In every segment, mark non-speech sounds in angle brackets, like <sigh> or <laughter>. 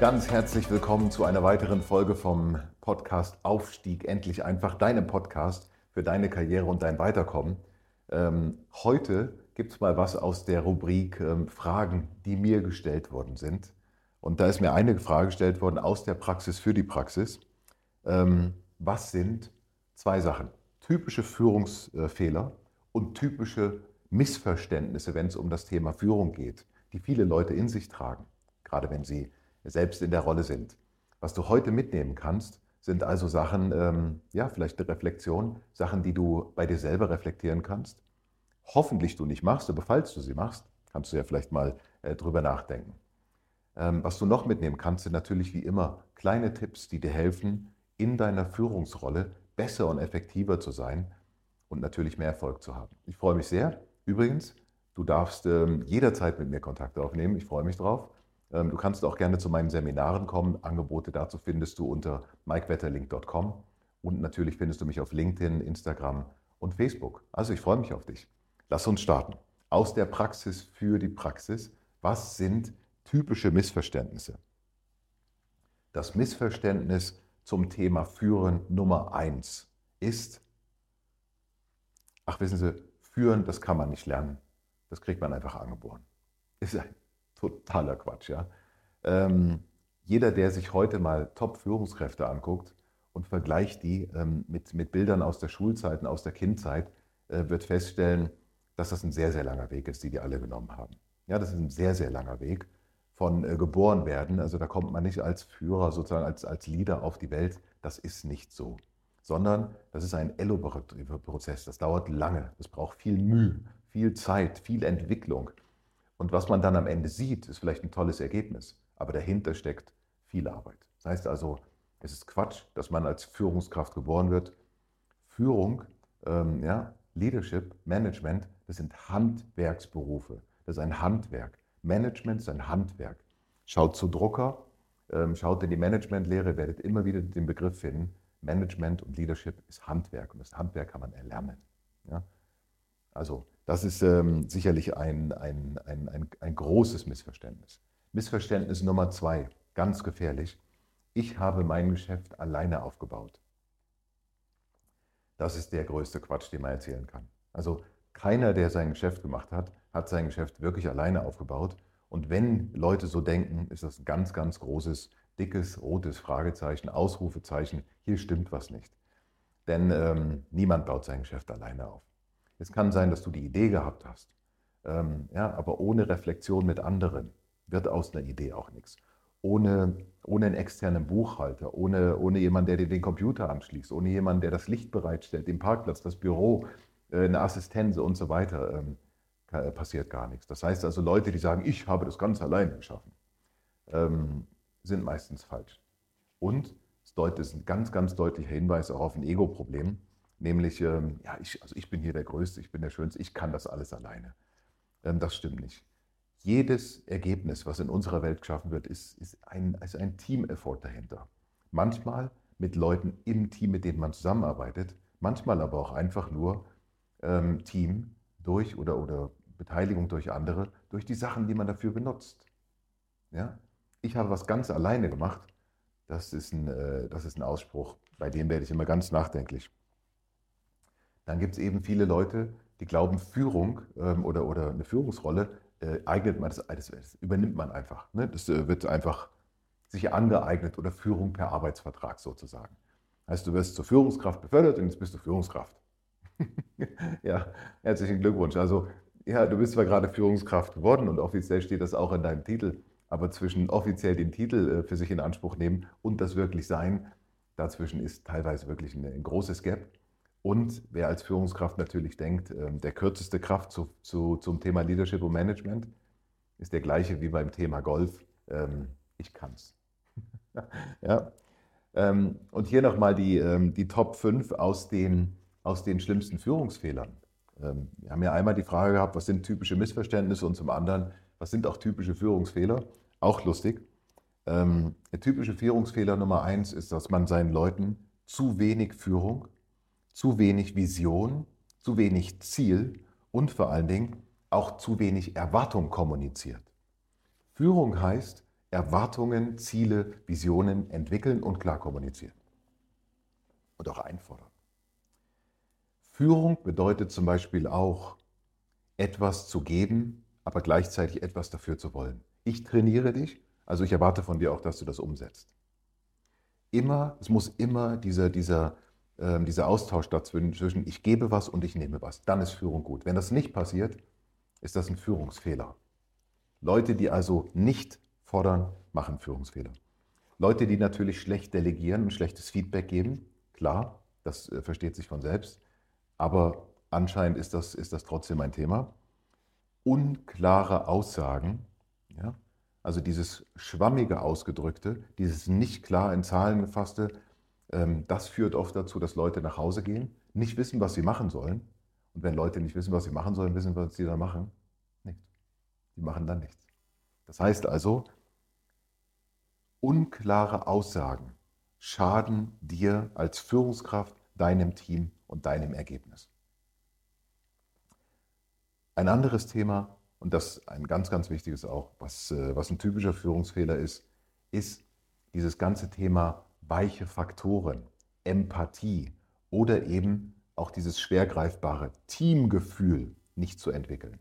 Ganz herzlich willkommen zu einer weiteren Folge vom Podcast Aufstieg endlich einfach, deinem Podcast für deine Karriere und dein Weiterkommen. Ähm, heute gibt es mal was aus der Rubrik ähm, Fragen, die mir gestellt worden sind. Und da ist mir eine Frage gestellt worden aus der Praxis für die Praxis. Ähm, was sind zwei Sachen? Typische Führungsfehler und typische Missverständnisse, wenn es um das Thema Führung geht, die viele Leute in sich tragen, gerade wenn sie selbst in der Rolle sind. Was du heute mitnehmen kannst, sind also Sachen, ähm, ja, vielleicht eine Reflexion, Sachen, die du bei dir selber reflektieren kannst. Hoffentlich du nicht machst, aber falls du sie machst, kannst du ja vielleicht mal äh, drüber nachdenken. Ähm, was du noch mitnehmen kannst, sind natürlich wie immer kleine Tipps, die dir helfen, in deiner Führungsrolle besser und effektiver zu sein und natürlich mehr Erfolg zu haben. Ich freue mich sehr. Übrigens, du darfst ähm, jederzeit mit mir Kontakt aufnehmen. Ich freue mich drauf. Ähm, du kannst auch gerne zu meinen Seminaren kommen. Angebote dazu findest du unter mikewetterlink.com und natürlich findest du mich auf LinkedIn, Instagram und Facebook. Also ich freue mich auf dich. Lass uns starten. Aus der Praxis für die Praxis. Was sind typische Missverständnisse? Das Missverständnis zum Thema Führen Nummer eins ist, ach wissen Sie, führen, das kann man nicht lernen. Das kriegt man einfach angeboren. Ist ein totaler Quatsch. Ja? Ähm, jeder, der sich heute mal Top-Führungskräfte anguckt und vergleicht die ähm, mit, mit Bildern aus der Schulzeit und aus der Kindzeit, äh, wird feststellen, dass das ein sehr, sehr langer Weg ist, die die alle genommen haben. Ja, das ist ein sehr, sehr langer Weg von äh, geboren werden. Also da kommt man nicht als Führer, sozusagen als, als Leader auf die Welt. Das ist nicht so. Sondern das ist ein elaborativer Prozess. Das dauert lange. Das braucht viel Mühe, viel Zeit, viel Entwicklung. Und was man dann am Ende sieht, ist vielleicht ein tolles Ergebnis, aber dahinter steckt viel Arbeit. Das heißt also, es ist Quatsch, dass man als Führungskraft geboren wird. Führung, ähm, ja, Leadership, Management, das sind Handwerksberufe. Das ist ein Handwerk. Management ist ein Handwerk. Schaut zu Drucker, ähm, schaut in die Managementlehre, werdet immer wieder den Begriff finden. Management und Leadership ist Handwerk und das Handwerk kann man erlernen. Ja? Also das ist ähm, sicherlich ein, ein, ein, ein, ein großes Missverständnis. Missverständnis Nummer zwei, ganz gefährlich. Ich habe mein Geschäft alleine aufgebaut. Das ist der größte Quatsch, den man erzählen kann. Also keiner, der sein Geschäft gemacht hat, hat sein Geschäft wirklich alleine aufgebaut. Und wenn Leute so denken, ist das ein ganz, ganz großes, dickes, rotes Fragezeichen, Ausrufezeichen. Hier stimmt was nicht. Denn ähm, niemand baut sein Geschäft alleine auf. Es kann sein, dass du die Idee gehabt hast, ähm, ja, aber ohne Reflexion mit anderen wird aus einer Idee auch nichts. Ohne, ohne einen externen Buchhalter, ohne, ohne jemanden, der dir den Computer anschließt, ohne jemanden, der das Licht bereitstellt, den Parkplatz, das Büro, äh, eine Assistenz und so weiter, ähm, äh, passiert gar nichts. Das heißt also, Leute, die sagen, ich habe das ganz alleine geschaffen, ähm, sind meistens falsch. Und es ist ein ganz, ganz deutlicher Hinweis auch auf ein Ego-Problem. Nämlich, ähm, ja, ich, also ich bin hier der Größte, ich bin der Schönste, ich kann das alles alleine. Ähm, das stimmt nicht. Jedes Ergebnis, was in unserer Welt geschaffen wird, ist, ist ein, ist ein Team-Effort dahinter. Manchmal mit Leuten im Team, mit denen man zusammenarbeitet, manchmal aber auch einfach nur ähm, Team durch oder, oder Beteiligung durch andere, durch die Sachen, die man dafür benutzt. Ja? Ich habe was ganz alleine gemacht. Das ist ein, äh, das ist ein Ausspruch, bei dem werde ich immer ganz nachdenklich. Dann gibt es eben viele Leute, die glauben, Führung ähm, oder, oder eine Führungsrolle äh, eignet man, das, das, übernimmt man einfach. Ne? Das äh, wird einfach sich angeeignet oder Führung per Arbeitsvertrag sozusagen. Heißt, du wirst zur Führungskraft befördert und jetzt bist du Führungskraft. <laughs> ja, herzlichen Glückwunsch. Also, ja, du bist zwar gerade Führungskraft geworden und offiziell steht das auch in deinem Titel, aber zwischen offiziell den Titel äh, für sich in Anspruch nehmen und das wirklich sein, dazwischen ist teilweise wirklich ein, ein großes Gap. Und wer als Führungskraft natürlich denkt, ähm, der kürzeste Kraft zu, zu, zum Thema Leadership und Management ist der gleiche wie beim Thema Golf. Ähm, ich kann's. <laughs> ja. Ähm, und hier nochmal die, die Top 5 aus den, aus den schlimmsten Führungsfehlern. Wir haben ja einmal die Frage gehabt, was sind typische Missverständnisse und zum anderen, was sind auch typische Führungsfehler? Auch lustig. der typische Führungsfehler Nummer eins ist, dass man seinen Leuten zu wenig Führung zu wenig Vision, zu wenig Ziel und vor allen Dingen auch zu wenig Erwartung kommuniziert. Führung heißt Erwartungen, Ziele, Visionen entwickeln und klar kommunizieren. Und auch einfordern. Führung bedeutet zum Beispiel auch, etwas zu geben, aber gleichzeitig etwas dafür zu wollen. Ich trainiere dich, also ich erwarte von dir auch, dass du das umsetzt. Immer, es muss immer dieser, dieser ähm, dieser Austausch dazwischen, zwischen ich gebe was und ich nehme was. Dann ist Führung gut. Wenn das nicht passiert, ist das ein Führungsfehler. Leute, die also nicht fordern, machen Führungsfehler. Leute, die natürlich schlecht delegieren und schlechtes Feedback geben, klar, das äh, versteht sich von selbst, aber anscheinend ist das, ist das trotzdem ein Thema. Unklare Aussagen, ja, also dieses schwammige Ausgedrückte, dieses nicht klar in Zahlen gefasste, das führt oft dazu, dass Leute nach Hause gehen, nicht wissen, was sie machen sollen. Und wenn Leute nicht wissen, was sie machen sollen, wissen, was sie dann machen? Nichts. Die machen dann nichts. Das heißt also, unklare Aussagen schaden dir als Führungskraft, deinem Team und deinem Ergebnis. Ein anderes Thema, und das ein ganz, ganz wichtiges auch, was, äh, was ein typischer Führungsfehler ist, ist dieses ganze Thema weiche Faktoren, Empathie oder eben auch dieses schwergreifbare Teamgefühl nicht zu entwickeln.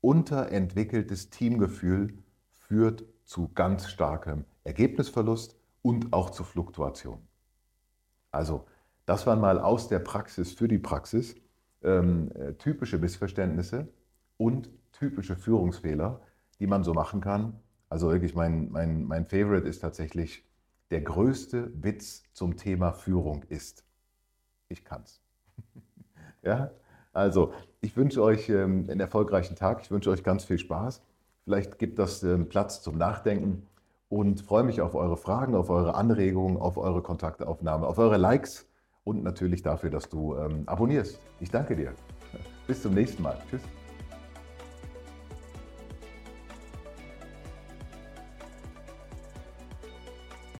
Unterentwickeltes Teamgefühl führt zu ganz starkem Ergebnisverlust und auch zu Fluktuation. Also, das waren mal aus der Praxis für die Praxis ähm, äh, typische Missverständnisse und typische Führungsfehler, die man so machen kann. Also wirklich mein, mein, mein Favorite ist tatsächlich der größte Witz zum Thema Führung ist. Ich kann's. <laughs> ja, also ich wünsche euch ähm, einen erfolgreichen Tag. Ich wünsche euch ganz viel Spaß. Vielleicht gibt das ähm, Platz zum Nachdenken und freue mich auf eure Fragen, auf eure Anregungen, auf eure Kontaktaufnahme, auf eure Likes und natürlich dafür, dass du ähm, abonnierst. Ich danke dir. <laughs> Bis zum nächsten Mal. Tschüss.